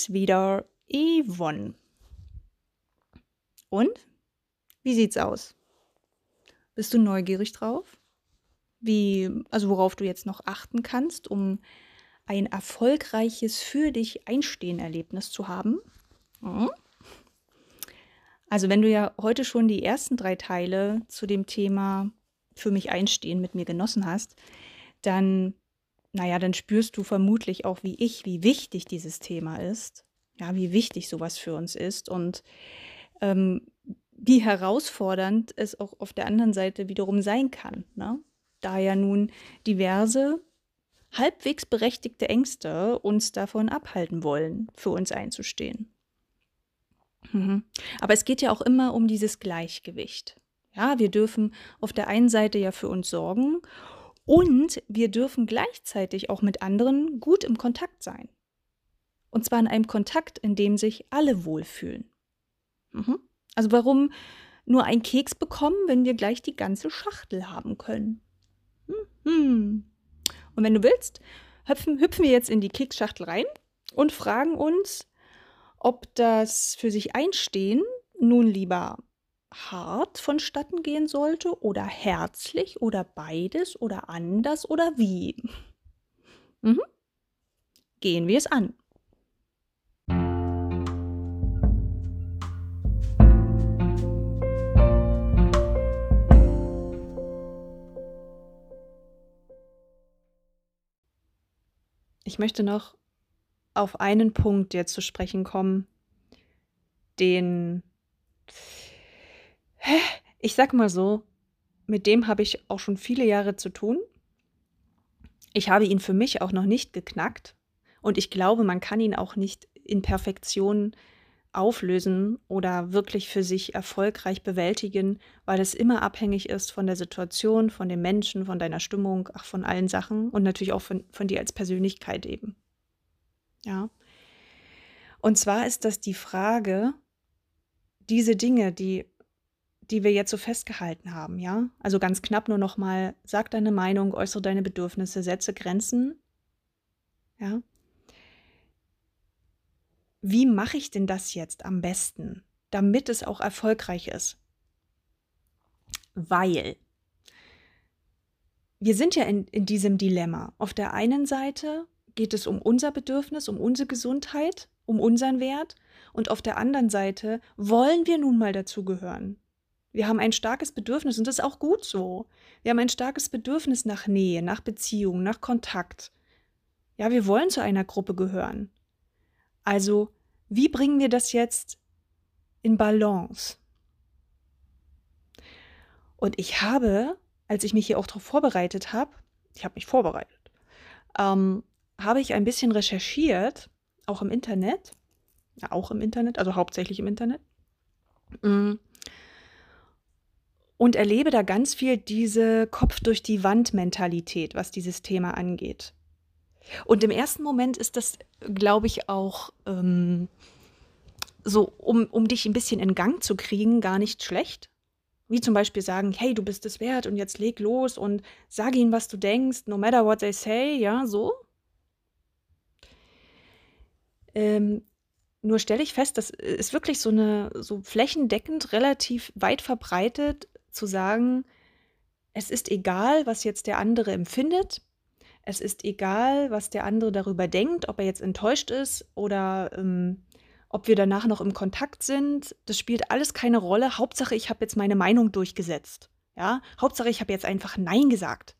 Bin's wieder, Yvonne. Und? Wie sieht's aus? Bist du neugierig drauf? Wie, also worauf du jetzt noch achten kannst, um ein erfolgreiches für dich Einstehen-Erlebnis zu haben? Mhm. Also wenn du ja heute schon die ersten drei Teile zu dem Thema für mich einstehen mit mir genossen hast, dann, naja, dann spürst du vermutlich auch wie ich, wie wichtig dieses Thema ist. Ja, wie wichtig sowas für uns ist und ähm, wie herausfordernd es auch auf der anderen Seite wiederum sein kann. Ne? Da ja nun diverse, halbwegs berechtigte Ängste uns davon abhalten wollen, für uns einzustehen. Mhm. Aber es geht ja auch immer um dieses Gleichgewicht. Ja, wir dürfen auf der einen Seite ja für uns sorgen und wir dürfen gleichzeitig auch mit anderen gut im Kontakt sein. Und zwar in einem Kontakt, in dem sich alle wohlfühlen. Mhm. Also warum nur ein Keks bekommen, wenn wir gleich die ganze Schachtel haben können? Mhm. Und wenn du willst, hüpfen, hüpfen wir jetzt in die Keksschachtel rein und fragen uns, ob das für sich einstehen nun lieber hart vonstatten gehen sollte oder herzlich oder beides oder anders oder wie. Mhm. Gehen wir es an. Ich möchte noch auf einen Punkt jetzt zu sprechen kommen, den ich sag mal so, mit dem habe ich auch schon viele Jahre zu tun. Ich habe ihn für mich auch noch nicht geknackt und ich glaube, man kann ihn auch nicht in Perfektion auflösen oder wirklich für sich erfolgreich bewältigen, weil es immer abhängig ist von der Situation, von dem Menschen, von deiner Stimmung, ach, von allen Sachen und natürlich auch von, von dir als Persönlichkeit eben. Ja. Und zwar ist das die Frage, diese Dinge, die die wir jetzt so festgehalten haben, ja? Also ganz knapp nur noch mal, sag deine Meinung, äußere deine Bedürfnisse, setze Grenzen. Ja? Wie mache ich denn das jetzt am besten, damit es auch erfolgreich ist? Weil wir sind ja in, in diesem Dilemma. Auf der einen Seite geht es um unser Bedürfnis, um unsere Gesundheit, um unseren Wert. Und auf der anderen Seite wollen wir nun mal dazugehören. Wir haben ein starkes Bedürfnis und das ist auch gut so. Wir haben ein starkes Bedürfnis nach Nähe, nach Beziehung, nach Kontakt. Ja, wir wollen zu einer Gruppe gehören. Also, wie bringen wir das jetzt in Balance? Und ich habe, als ich mich hier auch darauf vorbereitet habe, ich habe mich vorbereitet, ähm, habe ich ein bisschen recherchiert, auch im Internet, ja, auch im Internet, also hauptsächlich im Internet. Mm und erlebe da ganz viel diese Kopf durch die Wand Mentalität, was dieses Thema angeht. Und im ersten Moment ist das, glaube ich, auch ähm, so, um, um dich ein bisschen in Gang zu kriegen, gar nicht schlecht. Wie zum Beispiel sagen, hey, du bist es wert und jetzt leg los und sag ihnen, was du denkst, no matter what they say, ja, so. Ähm, nur stelle ich fest, das ist wirklich so eine, so flächendeckend relativ weit verbreitet, zu sagen, es ist egal, was jetzt der andere empfindet. Es ist egal, was der andere darüber denkt, ob er jetzt enttäuscht ist oder ähm, ob wir danach noch im Kontakt sind. Das spielt alles keine Rolle. Hauptsache, ich habe jetzt meine Meinung durchgesetzt. Ja, Hauptsache, ich habe jetzt einfach Nein gesagt.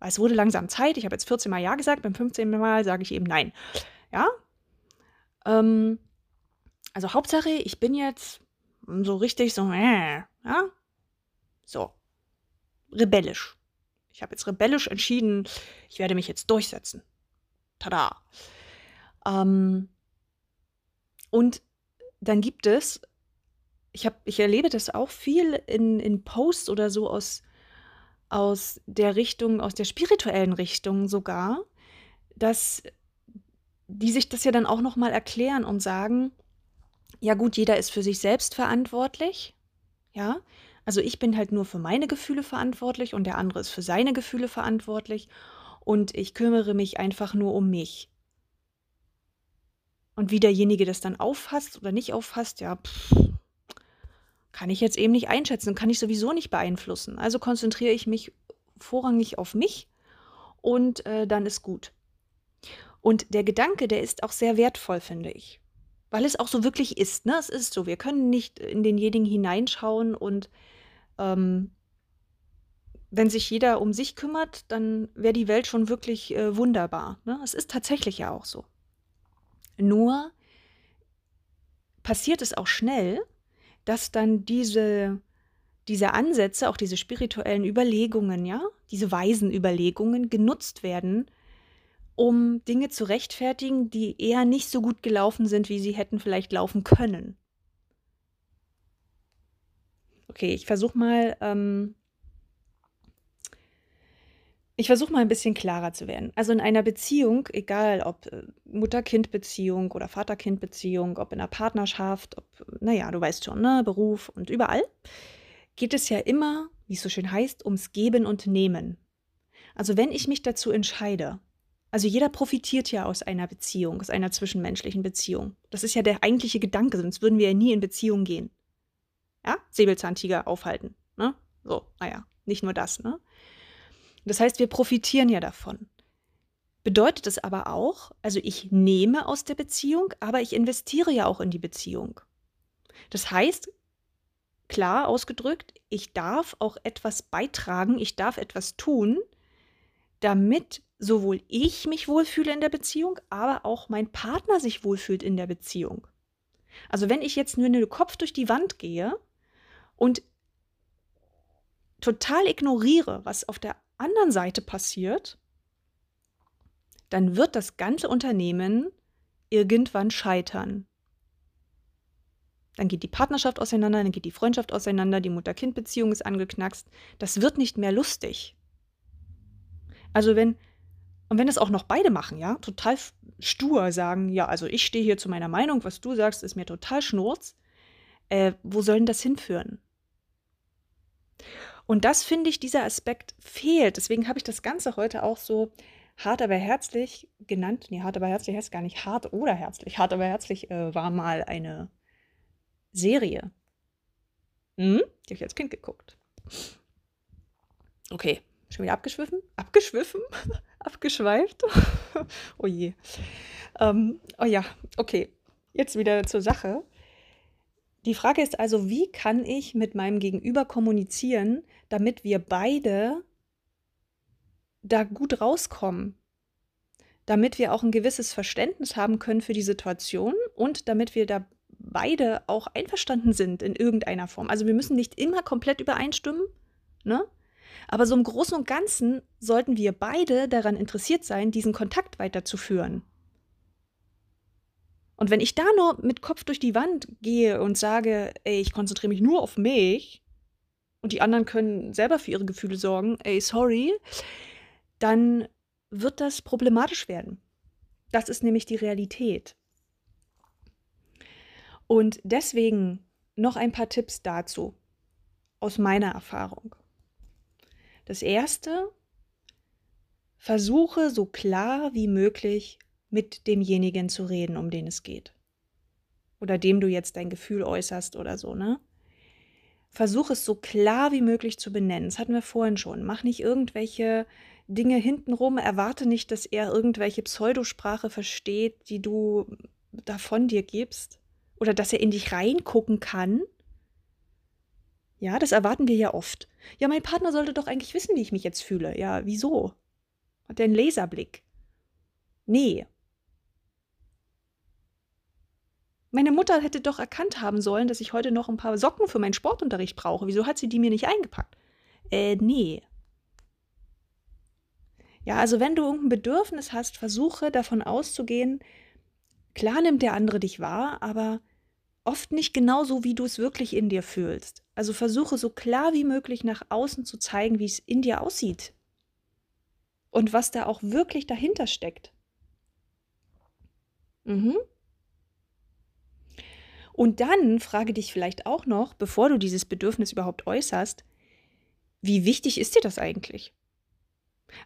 Es wurde langsam Zeit. Ich habe jetzt 14 Mal Ja gesagt. Beim 15. Mal sage ich eben Nein. Ja. Ähm, also Hauptsache, ich bin jetzt so richtig so, äh, ja, so. Rebellisch. Ich habe jetzt rebellisch entschieden, ich werde mich jetzt durchsetzen. Tada. Ähm, und dann gibt es, ich, hab, ich erlebe das auch viel in, in Posts oder so aus, aus der Richtung, aus der spirituellen Richtung sogar, dass die sich das ja dann auch nochmal erklären und sagen, ja gut, jeder ist für sich selbst verantwortlich, ja, also ich bin halt nur für meine Gefühle verantwortlich und der andere ist für seine Gefühle verantwortlich und ich kümmere mich einfach nur um mich. Und wie derjenige das dann auffasst oder nicht auffasst, ja, pff, kann ich jetzt eben nicht einschätzen, kann ich sowieso nicht beeinflussen. Also konzentriere ich mich vorrangig auf mich und äh, dann ist gut. Und der Gedanke, der ist auch sehr wertvoll, finde ich. Weil es auch so wirklich ist. Ne? Es ist so. Wir können nicht in denjenigen hineinschauen und ähm, wenn sich jeder um sich kümmert, dann wäre die Welt schon wirklich äh, wunderbar. Ne? Es ist tatsächlich ja auch so. Nur passiert es auch schnell, dass dann diese, diese Ansätze, auch diese spirituellen Überlegungen, ja, diese weisen Überlegungen genutzt werden, um Dinge zu rechtfertigen, die eher nicht so gut gelaufen sind, wie sie hätten vielleicht laufen können. Okay, ich versuche mal, ähm, ich versuche mal ein bisschen klarer zu werden. Also in einer Beziehung, egal ob äh, Mutter-Kind-Beziehung oder Vater-Kind-Beziehung, ob in einer Partnerschaft, ob, naja, du weißt schon, ne, Beruf und überall, geht es ja immer, wie es so schön heißt, ums Geben und Nehmen. Also wenn ich mich dazu entscheide, also jeder profitiert ja aus einer Beziehung, aus einer zwischenmenschlichen Beziehung. Das ist ja der eigentliche Gedanke, sonst würden wir ja nie in Beziehung gehen. Ja, Säbelzahntiger aufhalten. Ne? So, naja, nicht nur das, ne? Das heißt, wir profitieren ja davon. Bedeutet es aber auch, also ich nehme aus der Beziehung, aber ich investiere ja auch in die Beziehung. Das heißt, klar ausgedrückt, ich darf auch etwas beitragen, ich darf etwas tun, damit sowohl ich mich wohlfühle in der Beziehung, aber auch mein Partner sich wohlfühlt in der Beziehung. Also wenn ich jetzt nur den Kopf durch die Wand gehe und total ignoriere, was auf der anderen Seite passiert, dann wird das ganze Unternehmen irgendwann scheitern. Dann geht die Partnerschaft auseinander, dann geht die Freundschaft auseinander, die Mutter-Kind-Beziehung ist angeknackst. Das wird nicht mehr lustig. Also wenn, und wenn es auch noch beide machen, ja, total stur sagen, ja, also ich stehe hier zu meiner Meinung, was du sagst, ist mir total schnurz, äh, wo soll denn das hinführen? Und das finde ich, dieser Aspekt fehlt. Deswegen habe ich das Ganze heute auch so hart aber herzlich genannt. Nee, hart aber herzlich heißt gar nicht hart oder herzlich. Hart aber herzlich äh, war mal eine Serie. Hm? Die habe ich als Kind geguckt. Okay, schon wieder abgeschwiffen? Abgeschwiffen? Abgeschweift? oh je. Ähm, oh ja, okay. Jetzt wieder zur Sache. Die Frage ist also, wie kann ich mit meinem Gegenüber kommunizieren, damit wir beide da gut rauskommen? Damit wir auch ein gewisses Verständnis haben können für die Situation und damit wir da beide auch einverstanden sind in irgendeiner Form. Also wir müssen nicht immer komplett übereinstimmen, ne? Aber so im Großen und Ganzen sollten wir beide daran interessiert sein, diesen Kontakt weiterzuführen. Und wenn ich da nur mit Kopf durch die Wand gehe und sage, ey, ich konzentriere mich nur auf mich und die anderen können selber für ihre Gefühle sorgen, ey, sorry, dann wird das problematisch werden. Das ist nämlich die Realität. Und deswegen noch ein paar Tipps dazu aus meiner Erfahrung. Das erste, versuche so klar wie möglich mit demjenigen zu reden, um den es geht. Oder dem du jetzt dein Gefühl äußerst oder so, ne? Versuch es so klar wie möglich zu benennen. Das hatten wir vorhin schon. Mach nicht irgendwelche Dinge hintenrum. Erwarte nicht, dass er irgendwelche Pseudosprache versteht, die du davon dir gibst. Oder dass er in dich reingucken kann. Ja, das erwarten wir ja oft. Ja, mein Partner sollte doch eigentlich wissen, wie ich mich jetzt fühle. Ja, wieso? Hat er einen Laserblick? Nee, Meine Mutter hätte doch erkannt haben sollen, dass ich heute noch ein paar Socken für meinen Sportunterricht brauche. Wieso hat sie die mir nicht eingepackt? Äh, nee. Ja, also wenn du irgendein Bedürfnis hast, versuche davon auszugehen, klar nimmt der andere dich wahr, aber oft nicht genauso, wie du es wirklich in dir fühlst. Also versuche so klar wie möglich nach außen zu zeigen, wie es in dir aussieht. Und was da auch wirklich dahinter steckt. Mhm. Und dann frage dich vielleicht auch noch, bevor du dieses Bedürfnis überhaupt äußerst, wie wichtig ist dir das eigentlich?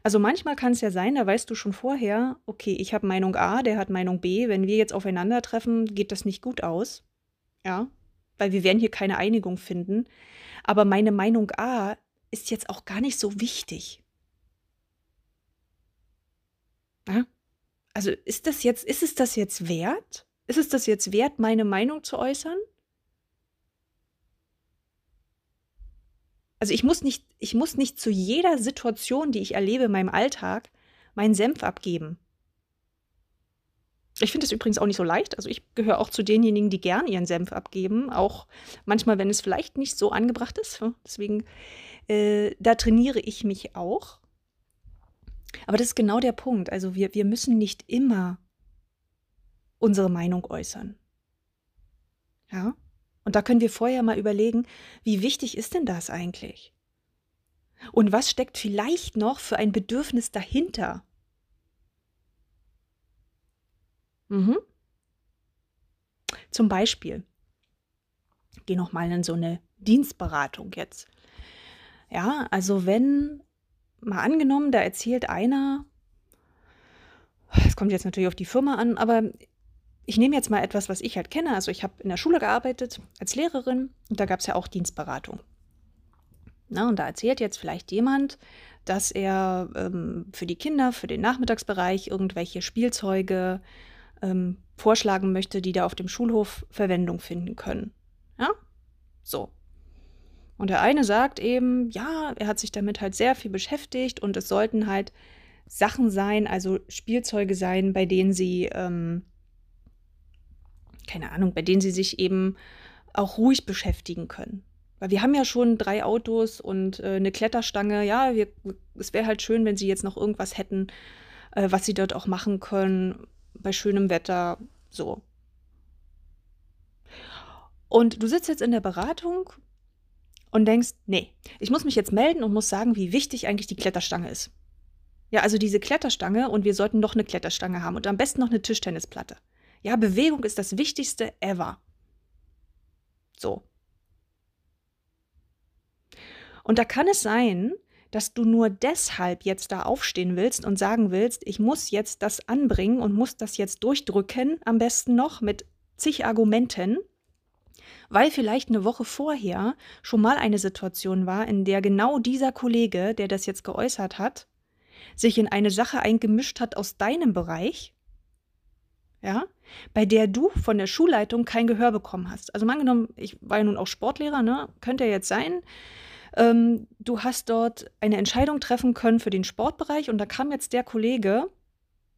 Also manchmal kann es ja sein, da weißt du schon vorher, okay, ich habe Meinung A, der hat Meinung B. Wenn wir jetzt aufeinandertreffen, geht das nicht gut aus. Ja, weil wir werden hier keine Einigung finden. Aber meine Meinung A ist jetzt auch gar nicht so wichtig. Ja? Also ist das jetzt, ist es das jetzt wert? Ist es das jetzt wert, meine Meinung zu äußern? Also ich muss nicht, ich muss nicht zu jeder Situation, die ich erlebe in meinem Alltag, meinen Senf abgeben. Ich finde es übrigens auch nicht so leicht. Also ich gehöre auch zu denjenigen, die gern ihren Senf abgeben, auch manchmal, wenn es vielleicht nicht so angebracht ist. Deswegen, äh, da trainiere ich mich auch. Aber das ist genau der Punkt. Also wir, wir müssen nicht immer unsere Meinung äußern. Ja? Und da können wir vorher mal überlegen, wie wichtig ist denn das eigentlich? Und was steckt vielleicht noch für ein Bedürfnis dahinter? Mhm. Zum Beispiel, geh noch mal in so eine Dienstberatung jetzt. Ja, also wenn mal angenommen, da erzählt einer, es kommt jetzt natürlich auf die Firma an, aber ich nehme jetzt mal etwas, was ich halt kenne. Also ich habe in der Schule gearbeitet als Lehrerin und da gab es ja auch Dienstberatung. Na, und da erzählt jetzt vielleicht jemand, dass er ähm, für die Kinder, für den Nachmittagsbereich irgendwelche Spielzeuge ähm, vorschlagen möchte, die da auf dem Schulhof Verwendung finden können. Ja? So. Und der eine sagt eben, ja, er hat sich damit halt sehr viel beschäftigt und es sollten halt Sachen sein, also Spielzeuge sein, bei denen sie ähm, keine Ahnung, bei denen sie sich eben auch ruhig beschäftigen können. Weil wir haben ja schon drei Autos und äh, eine Kletterstange. Ja, wir, es wäre halt schön, wenn sie jetzt noch irgendwas hätten, äh, was sie dort auch machen können, bei schönem Wetter, so. Und du sitzt jetzt in der Beratung und denkst, nee, ich muss mich jetzt melden und muss sagen, wie wichtig eigentlich die Kletterstange ist. Ja, also diese Kletterstange und wir sollten noch eine Kletterstange haben und am besten noch eine Tischtennisplatte. Ja, Bewegung ist das Wichtigste ever. So. Und da kann es sein, dass du nur deshalb jetzt da aufstehen willst und sagen willst, ich muss jetzt das anbringen und muss das jetzt durchdrücken, am besten noch mit zig Argumenten, weil vielleicht eine Woche vorher schon mal eine Situation war, in der genau dieser Kollege, der das jetzt geäußert hat, sich in eine Sache eingemischt hat aus deinem Bereich ja, bei der du von der Schulleitung kein Gehör bekommen hast. Also angenommen, ich war ja nun auch Sportlehrer, ne? Könnte ja jetzt sein, ähm, du hast dort eine Entscheidung treffen können für den Sportbereich und da kam jetzt der Kollege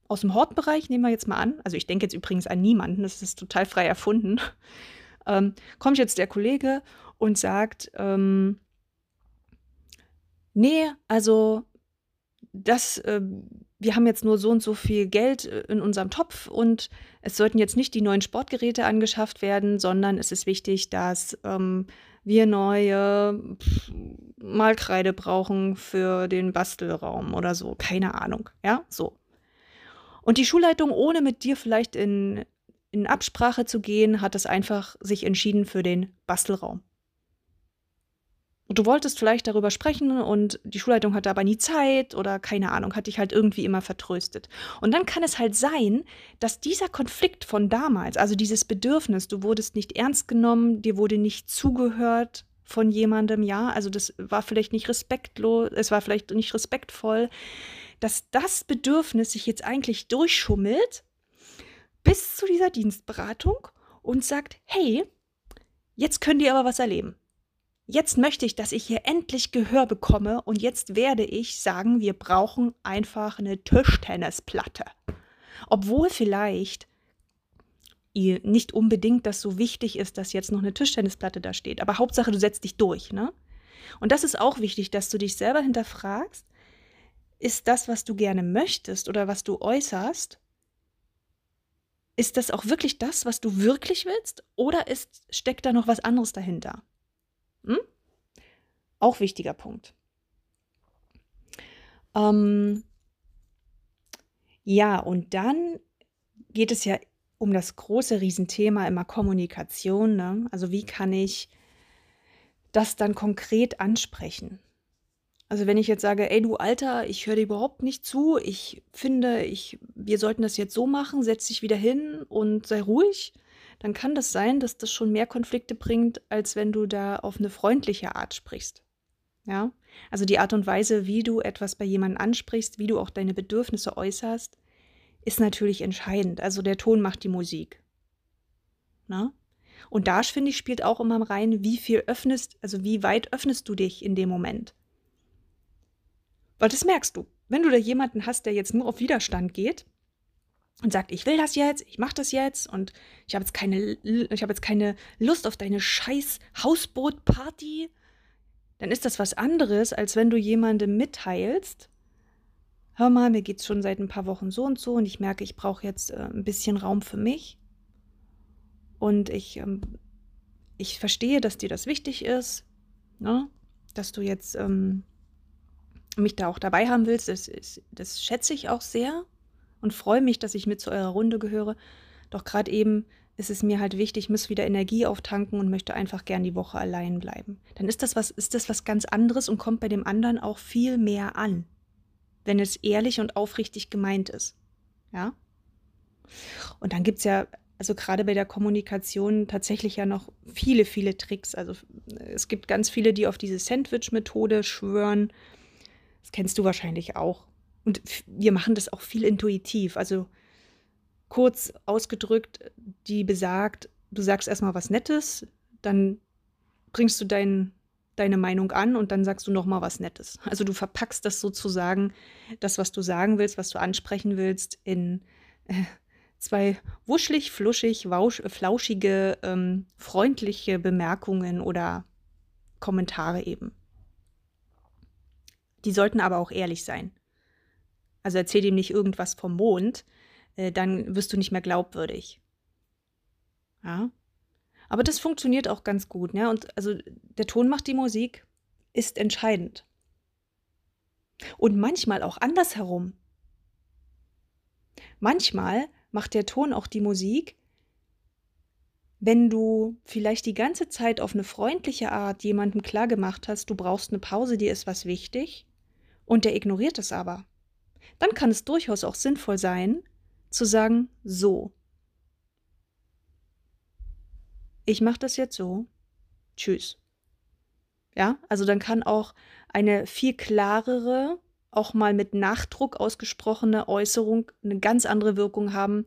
aus dem Hortbereich, nehmen wir jetzt mal an, also ich denke jetzt übrigens an niemanden, das ist total frei erfunden, ähm, kommt jetzt der Kollege und sagt, ähm, nee, also das, äh, wir haben jetzt nur so und so viel Geld äh, in unserem Topf und es sollten jetzt nicht die neuen Sportgeräte angeschafft werden, sondern es ist wichtig, dass ähm, wir neue Malkreide brauchen für den Bastelraum oder so. Keine Ahnung. Ja, so. Und die Schulleitung, ohne mit dir vielleicht in, in Absprache zu gehen, hat es einfach sich entschieden für den Bastelraum. Und du wolltest vielleicht darüber sprechen und die Schulleitung hatte aber nie Zeit oder keine Ahnung, hat dich halt irgendwie immer vertröstet. Und dann kann es halt sein, dass dieser Konflikt von damals, also dieses Bedürfnis, du wurdest nicht ernst genommen, dir wurde nicht zugehört von jemandem, ja, also das war vielleicht nicht respektlos, es war vielleicht nicht respektvoll, dass das Bedürfnis sich jetzt eigentlich durchschummelt bis zu dieser Dienstberatung und sagt, hey, jetzt könnt ihr aber was erleben. Jetzt möchte ich, dass ich hier endlich Gehör bekomme und jetzt werde ich sagen, wir brauchen einfach eine Tischtennisplatte. Obwohl vielleicht ihr nicht unbedingt das so wichtig ist, dass jetzt noch eine Tischtennisplatte da steht. Aber Hauptsache, du setzt dich durch, ne? Und das ist auch wichtig, dass du dich selber hinterfragst, ist das, was du gerne möchtest oder was du äußerst, ist das auch wirklich das, was du wirklich willst? Oder ist, steckt da noch was anderes dahinter? Hm? Auch wichtiger Punkt. Ähm, ja, und dann geht es ja um das große Riesenthema immer Kommunikation. Ne? Also wie kann ich das dann konkret ansprechen? Also wenn ich jetzt sage, ey du Alter, ich höre dir überhaupt nicht zu, ich finde, ich, wir sollten das jetzt so machen, setz dich wieder hin und sei ruhig, dann kann das sein, dass das schon mehr Konflikte bringt, als wenn du da auf eine freundliche Art sprichst. Ja, also die Art und Weise, wie du etwas bei jemandem ansprichst, wie du auch deine Bedürfnisse äußerst, ist natürlich entscheidend. Also der Ton macht die Musik. Na? Und da, finde ich, spielt auch immer rein, wie viel öffnest, also wie weit öffnest du dich in dem Moment. Weil das merkst du. Wenn du da jemanden hast, der jetzt nur auf Widerstand geht und sagt, ich will das jetzt, ich mache das jetzt und ich habe jetzt keine, ich habe jetzt keine Lust auf deine scheiß Hausbootparty, dann ist das was anderes, als wenn du jemandem mitteilst, hör mal, mir geht's schon seit ein paar Wochen so und so und ich merke, ich brauche jetzt äh, ein bisschen Raum für mich. Und ich, ähm, ich verstehe, dass dir das wichtig ist, ne? dass du jetzt ähm, mich da auch dabei haben willst, das, das schätze ich auch sehr und freue mich, dass ich mit zu eurer Runde gehöre. Doch gerade eben ist es mir halt wichtig, ich muss wieder Energie auftanken und möchte einfach gern die Woche allein bleiben. Dann ist das was, ist das was ganz anderes und kommt bei dem anderen auch viel mehr an, wenn es ehrlich und aufrichtig gemeint ist. Ja? Und dann gibt es ja, also gerade bei der Kommunikation tatsächlich ja noch viele, viele Tricks. Also es gibt ganz viele, die auf diese Sandwich-Methode schwören das kennst du wahrscheinlich auch. Und wir machen das auch viel intuitiv. Also kurz ausgedrückt, die besagt, du sagst erstmal was Nettes, dann bringst du dein, deine Meinung an und dann sagst du nochmal was Nettes. Also du verpackst das sozusagen, das, was du sagen willst, was du ansprechen willst, in äh, zwei wuschelig, fluschig, wausch, flauschige, ähm, freundliche Bemerkungen oder Kommentare eben. Die sollten aber auch ehrlich sein. Also erzähl ihm nicht irgendwas vom Mond, äh, dann wirst du nicht mehr glaubwürdig. Ja. Aber das funktioniert auch ganz gut, ne? Und also der Ton macht die Musik, ist entscheidend. Und manchmal auch andersherum. Manchmal macht der Ton auch die Musik, wenn du vielleicht die ganze Zeit auf eine freundliche Art jemandem klargemacht hast, du brauchst eine Pause, dir ist was wichtig, und der ignoriert es aber, dann kann es durchaus auch sinnvoll sein, zu sagen, so. Ich mache das jetzt so. Tschüss. Ja, also dann kann auch eine viel klarere, auch mal mit Nachdruck ausgesprochene Äußerung eine ganz andere Wirkung haben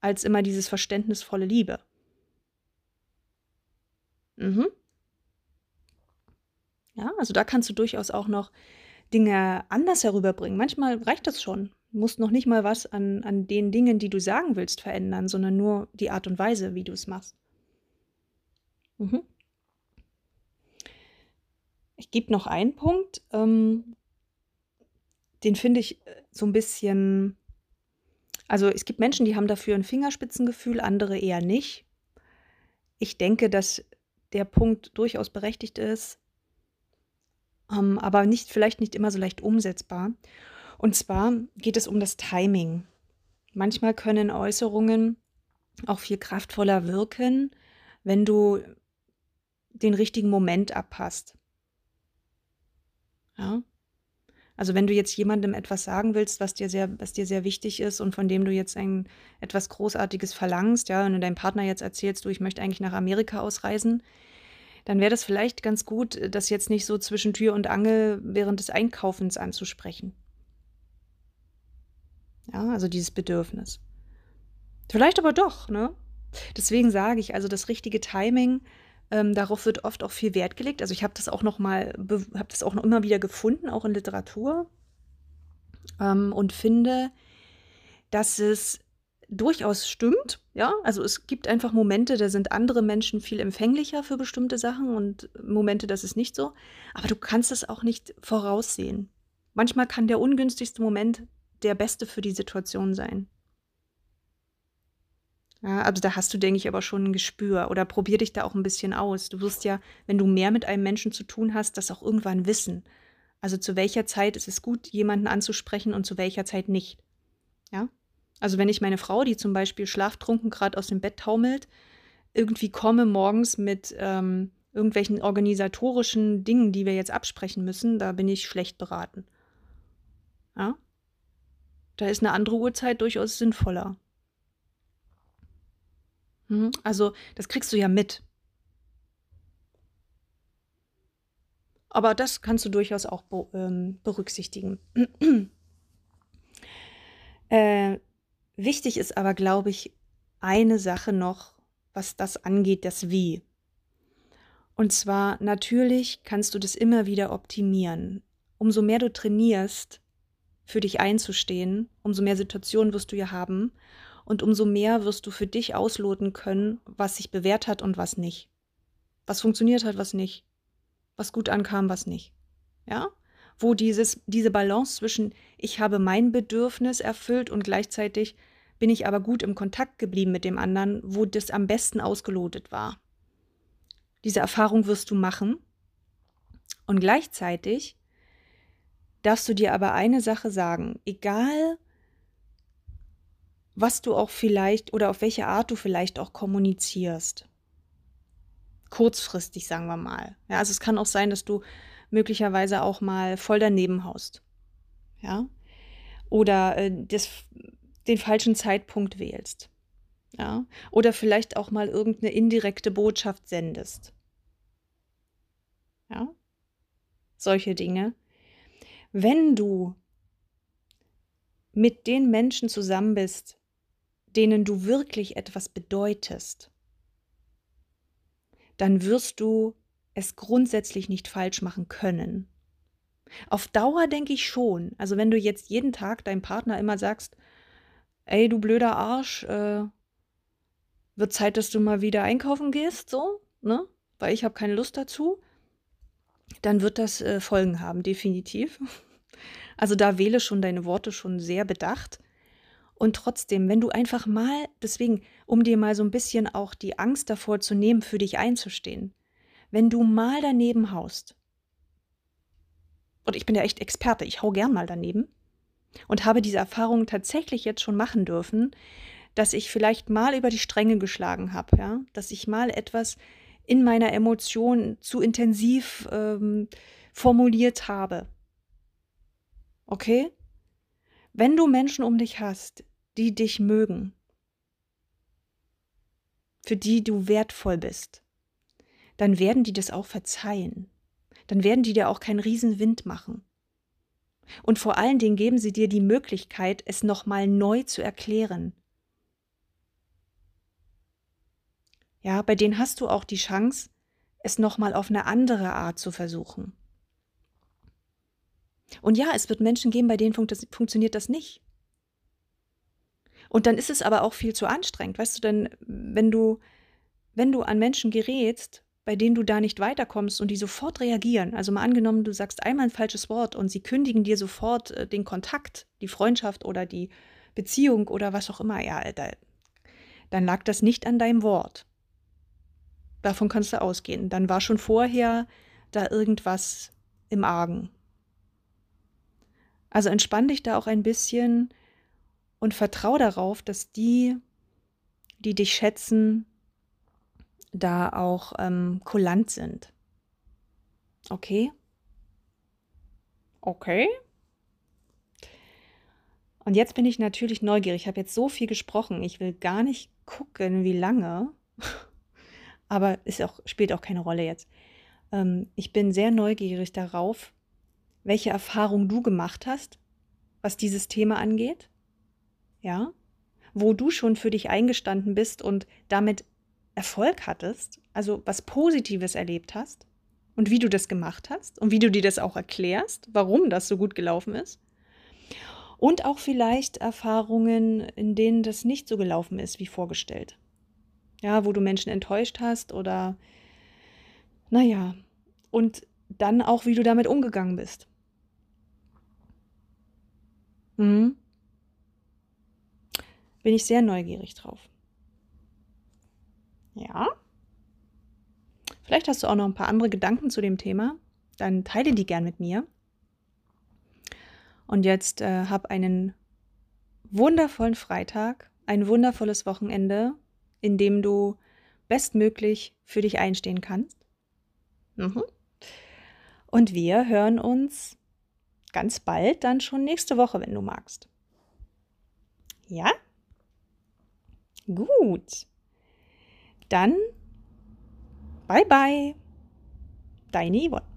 als immer dieses verständnisvolle Liebe. Mhm. Ja, also da kannst du durchaus auch noch Dinge anders herüberbringen. Manchmal reicht das schon. Du musst noch nicht mal was an, an den Dingen, die du sagen willst, verändern, sondern nur die Art und Weise, wie du es machst. Mhm. Ich gebe noch einen Punkt, ähm, den finde ich äh, so ein bisschen, also es gibt Menschen, die haben dafür ein Fingerspitzengefühl, andere eher nicht. Ich denke, dass der Punkt durchaus berechtigt ist, ähm, aber nicht, vielleicht nicht immer so leicht umsetzbar. Und zwar geht es um das Timing. Manchmal können Äußerungen auch viel kraftvoller wirken, wenn du den richtigen Moment abpasst. Ja? Also wenn du jetzt jemandem etwas sagen willst, was dir sehr, was dir sehr wichtig ist und von dem du jetzt ein etwas Großartiges verlangst, ja, wenn du deinem Partner jetzt erzählst, du, ich möchte eigentlich nach Amerika ausreisen, dann wäre das vielleicht ganz gut, das jetzt nicht so zwischen Tür und Angel während des Einkaufens anzusprechen. Ja, also dieses Bedürfnis. Vielleicht aber doch, ne? Deswegen sage ich, also das richtige Timing, ähm, darauf wird oft auch viel Wert gelegt. Also ich habe das auch noch mal, habe das auch noch immer wieder gefunden, auch in Literatur ähm, und finde, dass es durchaus stimmt. Ja, also es gibt einfach Momente, da sind andere Menschen viel empfänglicher für bestimmte Sachen und Momente, das ist nicht so. Aber du kannst es auch nicht voraussehen. Manchmal kann der ungünstigste Moment der beste für die Situation sein. Ja, also da hast du, denke ich, aber schon ein Gespür oder probier dich da auch ein bisschen aus. Du wirst ja, wenn du mehr mit einem Menschen zu tun hast, das auch irgendwann wissen. Also zu welcher Zeit ist es gut, jemanden anzusprechen und zu welcher Zeit nicht. Ja, also wenn ich meine Frau, die zum Beispiel schlaftrunken gerade aus dem Bett taumelt, irgendwie komme morgens mit ähm, irgendwelchen organisatorischen Dingen, die wir jetzt absprechen müssen, da bin ich schlecht beraten. Ja? Da ist eine andere Uhrzeit durchaus sinnvoller. Mhm. Also, das kriegst du ja mit. Aber das kannst du durchaus auch ähm, berücksichtigen. äh, wichtig ist aber, glaube ich, eine Sache noch, was das angeht, das Wie. Und zwar, natürlich kannst du das immer wieder optimieren. Umso mehr du trainierst, für dich einzustehen, umso mehr Situationen wirst du ja haben und umso mehr wirst du für dich ausloten können, was sich bewährt hat und was nicht. Was funktioniert hat, was nicht. Was gut ankam, was nicht. Ja? Wo dieses, diese Balance zwischen ich habe mein Bedürfnis erfüllt und gleichzeitig bin ich aber gut im Kontakt geblieben mit dem anderen, wo das am besten ausgelotet war. Diese Erfahrung wirst du machen. Und gleichzeitig darfst du dir aber eine Sache sagen, egal was du auch vielleicht oder auf welche Art du vielleicht auch kommunizierst. Kurzfristig, sagen wir mal. Ja, also es kann auch sein, dass du möglicherweise auch mal voll daneben haust. Ja. Oder äh, das, den falschen Zeitpunkt wählst. Ja. Oder vielleicht auch mal irgendeine indirekte Botschaft sendest. Ja. Solche Dinge. Wenn du mit den Menschen zusammen bist, denen du wirklich etwas bedeutest, dann wirst du es grundsätzlich nicht falsch machen können. Auf Dauer denke ich schon. Also wenn du jetzt jeden Tag deinem Partner immer sagst, ey du blöder Arsch, äh, wird Zeit, dass du mal wieder einkaufen gehst, so, ne? Weil ich habe keine Lust dazu, dann wird das äh, Folgen haben, definitiv. Also da wähle schon deine Worte schon sehr bedacht. Und trotzdem, wenn du einfach mal, deswegen, um dir mal so ein bisschen auch die Angst davor zu nehmen, für dich einzustehen, wenn du mal daneben haust, und ich bin ja echt Experte, ich hau gern mal daneben und habe diese Erfahrung tatsächlich jetzt schon machen dürfen, dass ich vielleicht mal über die Stränge geschlagen habe, ja, dass ich mal etwas in meiner Emotion zu intensiv ähm, formuliert habe. Okay? Wenn du Menschen um dich hast, die dich mögen, für die du wertvoll bist, dann werden die das auch verzeihen. Dann werden die dir auch keinen Riesenwind machen. Und vor allen Dingen geben sie dir die Möglichkeit, es nochmal neu zu erklären. Ja, bei denen hast du auch die Chance, es nochmal auf eine andere Art zu versuchen. Und ja, es wird Menschen geben, bei denen fun funktioniert das nicht. Und dann ist es aber auch viel zu anstrengend, weißt du, denn wenn du, wenn du an Menschen gerätst, bei denen du da nicht weiterkommst und die sofort reagieren, also mal angenommen, du sagst einmal ein falsches Wort und sie kündigen dir sofort äh, den Kontakt, die Freundschaft oder die Beziehung oder was auch immer, ja, da, dann lag das nicht an deinem Wort. Davon kannst du ausgehen. Dann war schon vorher da irgendwas im Argen. Also entspann dich da auch ein bisschen und vertrau darauf, dass die, die dich schätzen, da auch ähm, kulant sind. Okay? Okay. Und jetzt bin ich natürlich neugierig. Ich habe jetzt so viel gesprochen. Ich will gar nicht gucken, wie lange. Aber es auch, spielt auch keine Rolle jetzt. Ähm, ich bin sehr neugierig darauf, welche Erfahrung du gemacht hast, was dieses Thema angeht. Ja? Wo du schon für dich eingestanden bist und damit Erfolg hattest, also was Positives erlebt hast und wie du das gemacht hast und wie du dir das auch erklärst, warum das so gut gelaufen ist. Und auch vielleicht Erfahrungen, in denen das nicht so gelaufen ist wie vorgestellt. Ja, wo du Menschen enttäuscht hast oder naja, und dann auch, wie du damit umgegangen bist. Mhm. Bin ich sehr neugierig drauf. Ja. Vielleicht hast du auch noch ein paar andere Gedanken zu dem Thema. Dann teile die gern mit mir. Und jetzt äh, hab einen wundervollen Freitag, ein wundervolles Wochenende, in dem du bestmöglich für dich einstehen kannst. Mhm. Und wir hören uns ganz bald, dann schon nächste Woche, wenn du magst. Ja? Gut. Dann bye bye. Deine Yvonne.